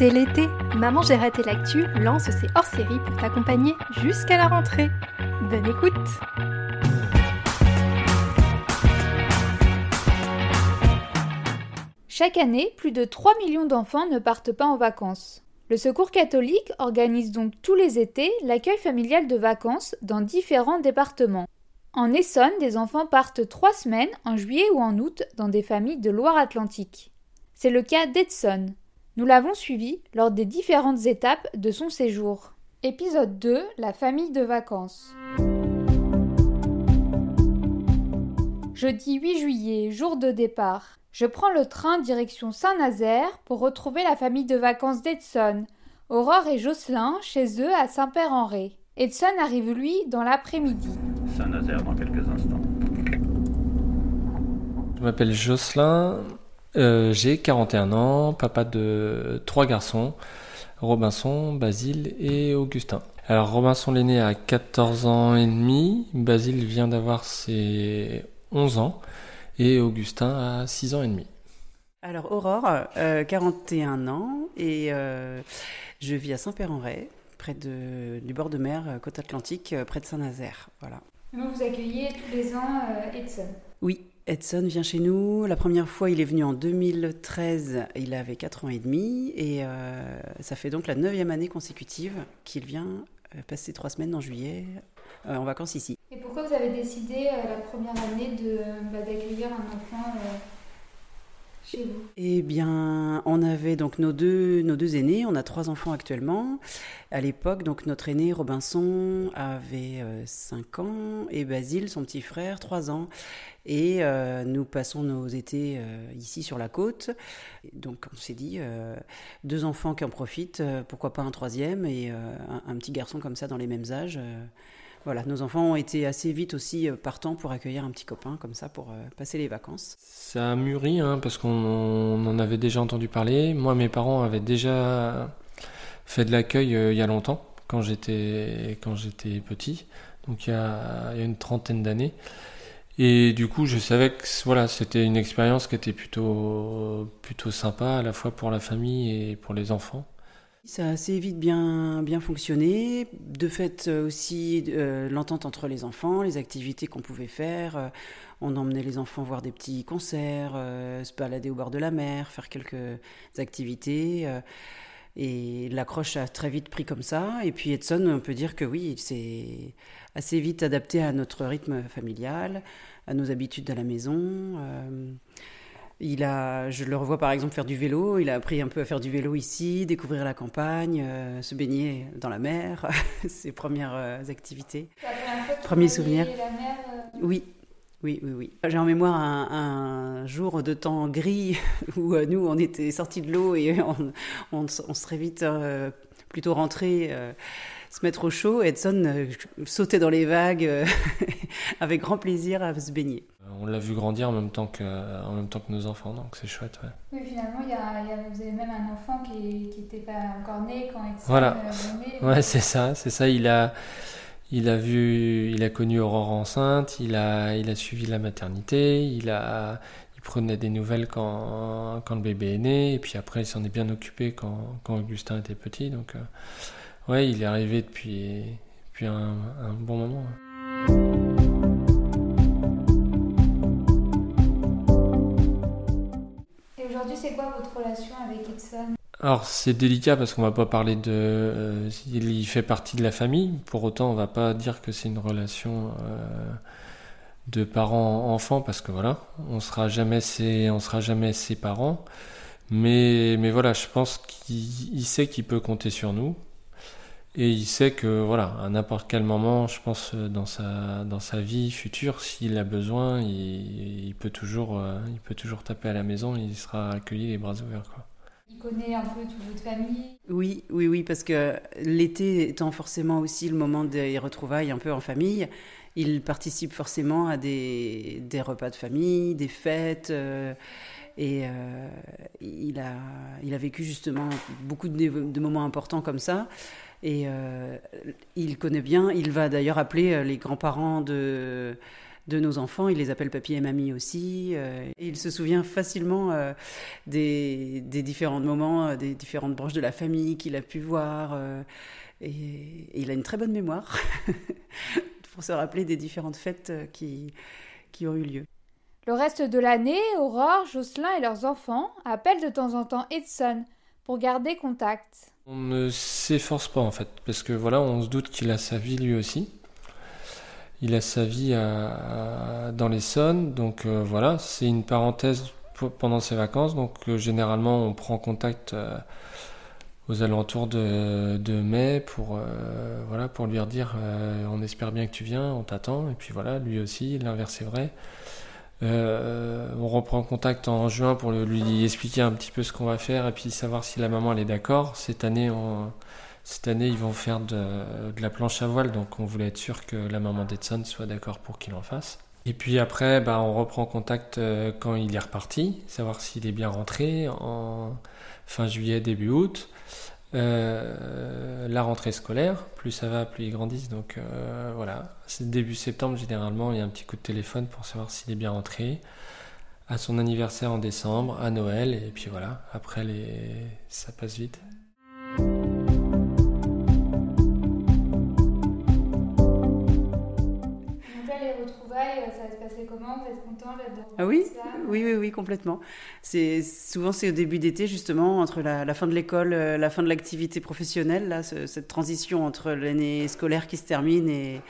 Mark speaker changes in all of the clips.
Speaker 1: C'est l'été. Maman j'ai raté l'actu lance ses hors-séries pour t'accompagner jusqu'à la rentrée. Bonne écoute.
Speaker 2: Chaque année, plus de 3 millions d'enfants ne partent pas en vacances. Le Secours catholique organise donc tous les étés l'accueil familial de vacances dans différents départements. En Essonne, des enfants partent trois semaines en juillet ou en août dans des familles de Loire-Atlantique. C'est le cas d'Edson. Nous l'avons suivi lors des différentes étapes de son séjour. Épisode 2 La famille de vacances. Jeudi 8 juillet, jour de départ. Je prends le train direction Saint-Nazaire pour retrouver la famille de vacances d'Edson, Aurore et Jocelyn chez eux à Saint-Père-en-Ré. Edson arrive lui dans l'après-midi.
Speaker 3: Saint-Nazaire dans quelques instants.
Speaker 4: Je m'appelle Jocelyn, euh, j'ai 41 ans, papa de trois garçons, Robinson, Basile et Augustin. Alors Robinson l'aîné a 14 ans et demi, Basile vient d'avoir ses 11 ans et Augustin a 6 ans et demi.
Speaker 5: Alors Aurore, euh, 41 ans et euh, je vis à Saint-Père-en-Retz, près de, du bord de mer, euh, côte atlantique, près de Saint-Nazaire. Voilà.
Speaker 2: Vous accueillez tous les ans euh, Edson?
Speaker 5: Oui, Edson vient chez nous. La première fois, il est venu en 2013. Il avait 4 ans et demi et euh, ça fait donc la neuvième année consécutive qu'il vient euh, passer trois semaines en juillet euh, en vacances ici.
Speaker 2: Et pourquoi vous avez décidé la première année bah, d'accueillir un enfant
Speaker 5: Eh bien, on avait donc nos deux, nos deux aînés. On a trois enfants actuellement. À l'époque, donc notre aîné Robinson avait 5 ans et Basile, son petit frère, 3 ans. Et euh, nous passons nos étés euh, ici sur la côte. Donc on s'est dit, euh, deux enfants qui en profitent, euh, pourquoi pas un troisième et euh, un petit garçon comme ça dans les mêmes âges. Voilà, nos enfants ont été assez vite aussi euh, partants pour accueillir un petit copain comme ça pour euh, passer les vacances.
Speaker 4: Ça a mûri hein, parce qu'on on en avait déjà entendu parler. Moi, mes parents avaient déjà fait de l'accueil euh, il y a longtemps, quand j'étais quand j'étais petit, donc il y a, il y a une trentaine d'années. Et du coup, je savais que voilà, c'était une expérience qui était plutôt plutôt sympa à la fois pour la famille et pour les enfants.
Speaker 5: Ça a assez vite bien, bien fonctionné. De fait, euh, aussi, euh, l'entente entre les enfants, les activités qu'on pouvait faire. Euh, on emmenait les enfants voir des petits concerts, se balader au bord de la mer, faire quelques activités. et l'accroche a très vite pris comme ça. Et puis Edson, on peut dire que oui, il s'est assez vite adapté à notre rythme familial, à nos habitudes à la maison. Il a, je le revois par exemple faire du vélo. Il a appris un peu à faire du vélo ici, découvrir la campagne, euh, se baigner dans la mer, ses premières euh, activités. Premier souvenir.
Speaker 2: la mer, euh,
Speaker 5: Oui, oui, oui, oui. J'ai en mémoire un, un jour de temps gris où euh, nous, on était sortis de l'eau et on, on, on serait vite plutôt rentrés, se mettre au chaud. Edson euh, sautait dans les vagues euh, avec grand plaisir à se baigner.
Speaker 4: On l'a vu grandir en même temps que en même temps que nos enfants, donc c'est chouette. Ouais.
Speaker 2: Oui, finalement, il y a, il y a- vous avez même un enfant qui n'était pas encore né quand Edson
Speaker 4: Voilà.
Speaker 2: euh, venait.
Speaker 4: Ouais, c'est ça, c'est ça. Il a, il a vu, il a connu Aurore enceinte, il a, il a suivi la maternité, il a, il prenait des nouvelles quand, quand le bébé est né, et puis après il s'en est bien occupé quand, quand Augustin était petit. Donc, euh, ouais, il est arrivé depuis, depuis un, un bon moment.
Speaker 2: Et aujourd'hui, c'est quoi votre relation avec Edson
Speaker 4: Alors c'est délicat parce qu'on va pas parler de, euh, il y fait partie de la famille. Pour autant, on va pas dire que c'est une relation euh, de parents-enfants parce que voilà, on sera jamais ses, on sera jamais ses parents. Mais mais voilà, je pense qu'il il sait qu'il peut compter sur nous et il sait que voilà, à n'importe quel moment, je pense euh, dans sa dans sa vie future, s'il a besoin, il, il peut toujours euh, il peut toujours taper à la maison, il sera accueilli les bras ouverts quoi.
Speaker 2: Il connaît un peu toute votre famille?
Speaker 5: Oui, oui, oui, parce que l'été étant forcément aussi le moment des retrouvailles un peu en famille, il participe forcément à des, des repas de famille, des fêtes. euh, et euh, il, a, vécu justement beaucoup de, moments importants comme ça. Et euh, il connaît bien, il va d'ailleurs appeler euh, les grands-parents de, nos enfants. Il les appelle papy et mamie aussi. et il se souvient facilement des, différents moments, des différentes branches de la famille qu'il a pu voir. Et, il a une très bonne mémoire pour se rappeler des différentes fêtes qui ont eu lieu.
Speaker 2: Le reste de l'année, Aurore, Jocelyn et leurs enfants appellent de temps en temps Edson pour garder contact.
Speaker 4: On ne s'efforce pas en fait, parce que voilà, on se doute qu'il a sa vie lui aussi. Il a sa vie dans l'Essonne, donc euh, voilà, c'est une parenthèse pendant ses vacances, donc euh, généralement on prend contact euh, aux alentours de, mai pour lui redire on espère bien que tu viens, on t'attend, et puis voilà, lui aussi, l'inverse est vrai. Euh, on reprend contact en juin pour lui expliquer un petit peu ce qu'on va faire et puis savoir si la maman est d'accord. Cette année, cette année, ils vont faire de, la planche à voile, donc on voulait être sûr que la maman d'Edson soit d'accord pour qu'il en fasse. Et puis après, bah, on reprend contact euh, quand il est reparti, savoir s'il est bien rentré en fin juillet, début août. Euh, la rentrée scolaire, plus ça va, plus ils grandissent. Donc euh, voilà, c'est début septembre généralement, il y a un petit coup de téléphone pour savoir s'il est bien rentré. À son anniversaire en décembre, à Noël, et puis voilà, après les... ça passe vite.
Speaker 5: Ah oui, oui, oui, oui, complètement. C'est souvent c'est au début d'été justement entre la, fin de l'école, euh, la fin de l'activité professionnelle, là, cette transition entre l'année scolaire qui se termine et,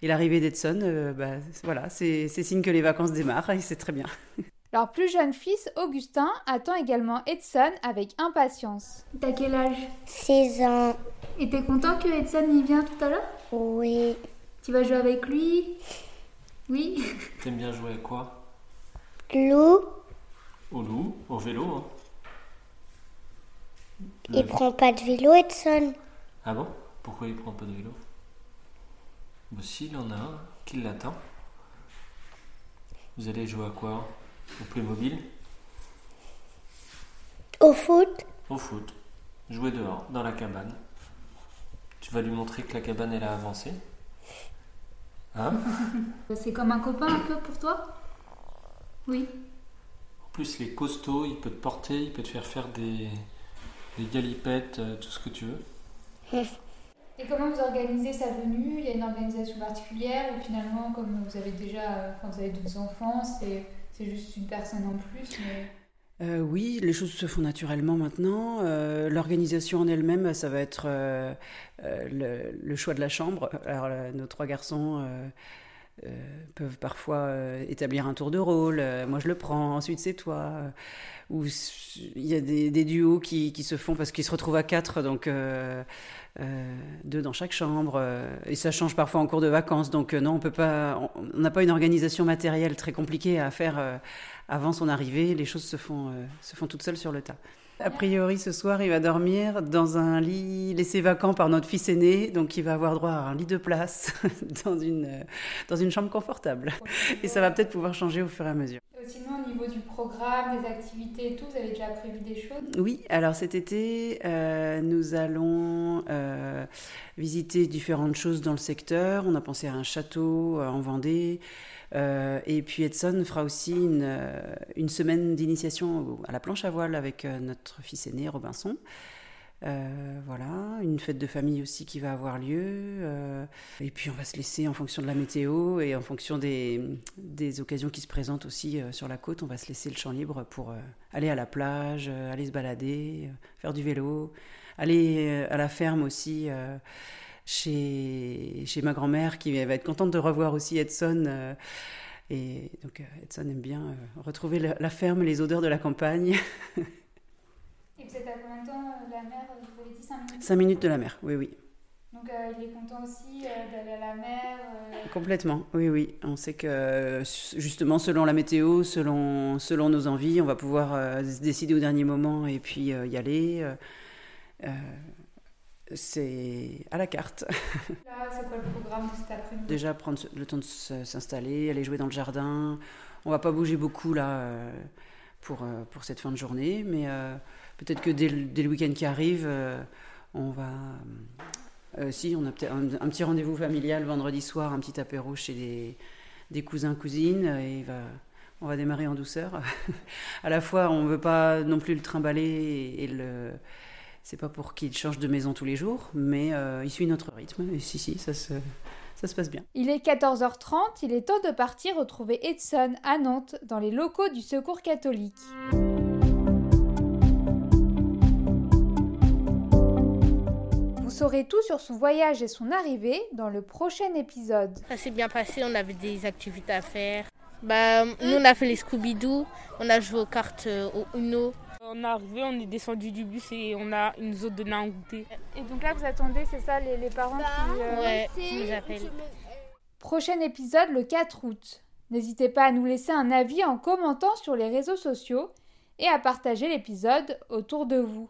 Speaker 5: l'arrivée d'Edson. Euh, bah, voilà, c'est signe que les vacances démarrent et c'est très bien.
Speaker 2: Leur plus jeune fils, Augustin, attend également Edson avec impatience.
Speaker 1: T'as quel âge?
Speaker 6: 16 ans.
Speaker 1: Et t'es content que Edson y vienne tout à l'heure?
Speaker 6: Oui.
Speaker 1: Tu vas jouer avec lui? Oui?
Speaker 4: T'aimes bien jouer à quoi?
Speaker 6: Loup.
Speaker 4: Au loup, au vélo. Hein.
Speaker 6: Il prend pas de vélo, Edson.
Speaker 4: Ah bon? Pourquoi il prend pas de vélo? Bah, Si, il en a un qui l'attend. Vous allez jouer à quoi? Au Playmobil?
Speaker 6: Au foot
Speaker 4: Au foot. Jouer dehors, dans la cabane. Tu vas lui montrer que la cabane, elle a avancé
Speaker 1: Hein? C'est comme un copain un peu pour toi? Oui.
Speaker 4: En plus, il est costaud, il peut te porter, il peut te faire faire des, des galipettes, euh, tout ce que tu veux.
Speaker 2: Et comment vous organisez sa venue? Il y a une organisation particulière ou finalement, comme vous avez déjà, quand vous avez deux enfants, c'est juste une personne en plus
Speaker 5: euh, oui, les choses se font naturellement maintenant. Euh, l'organisation en elle-même, ça va être euh, le, choix de la chambre. Alors, nos trois garçons peuvent parfois établir un tour de rôle. moi, je le prends. Ensuite, c'est toi. Ou il y a des, duos qui, se font parce qu'ils se retrouvent à quatre, donc deux dans chaque chambre. et ça change parfois en cours de vacances. Donc non, on peut pas. On n'a pas une organisation matérielle très compliquée à faire avant son arrivée, les choses se font, euh, se font toutes seules sur le tas. A priori, ce soir, il va dormir dans un lit laissé vacant par notre fils aîné, donc il va avoir droit à un lit de place dans une, euh, dans une chambre confortable. Et ça va peut-être pouvoir changer au fur et à mesure.
Speaker 2: sinon, au niveau du programme, des activités et tout, vous avez déjà prévu des choses?
Speaker 5: Oui, alors cet été, euh, nous allons visiter différentes choses dans le secteur. On a pensé à un château en Vendée. Euh, et puis Edson fera aussi une, euh, semaine d'initiation à la planche à voile avec euh, notre fils aîné Robinson. voilà, une fête de famille aussi qui va avoir lieu. et puis on va se laisser en fonction de la météo et en fonction des occasions qui se présentent aussi sur la côte, on va se laisser le champ libre pour aller à la plage, aller se balader, faire du vélo, aller à la ferme aussi chez, chez ma grand-mère qui va être contente de revoir aussi Edson. Euh, et donc euh, Edson aime bien euh, retrouver la, ferme, les odeurs de la campagne.
Speaker 2: et vous êtes à combien de temps la mer Vous avez dit 5 minutes?
Speaker 5: 5 minutes de la mer, oui, oui.
Speaker 2: Donc il est content aussi d'aller à la mer
Speaker 5: Complètement, oui, oui. On sait que justement, selon la météo, selon, selon nos envies, on va pouvoir se décider au dernier moment et puis y aller c'est à la carte.
Speaker 2: Là, c'est quoi le programme de cet après-midi?
Speaker 5: Déjà prendre le temps de s'installer, aller jouer dans le jardin. On va pas bouger beaucoup là euh, pour, euh, pour cette fin de journée, mais euh, peut-être que dès le, week-end qui arrive, on va. si, on a peut-être un, petit rendez-vous familial vendredi soir, un petit apéro chez des, des cousins, cousines, et va, on va démarrer en douceur. à la fois, on ne veut pas non plus le trimballer et le. C'est pas pour qu'il change de maison tous les jours, mais il suit notre rythme. Et si, si, ça se, ça se passe bien.
Speaker 2: Il est 14h30, il est temps de partir retrouver Edson à Nantes, dans les locaux du Secours catholique. Vous saurez tout sur son voyage et son arrivée dans le prochain épisode.
Speaker 7: Ça s'est bien passé, on avait des activités à faire. Bah, nous, on a fait les Scooby-Doo, on a joué aux cartes euh, au Uno.
Speaker 8: On est arrivé, on est descendu du bus et on a une zone de un goûter.
Speaker 2: Et donc là, vous attendez, c'est ça, les, parents qui,
Speaker 7: euh, ouais, qui nous appellent.
Speaker 2: Prochain épisode le 4 août. N'hésitez pas à nous laisser un avis en commentant sur les réseaux sociaux et à partager l'épisode autour de vous.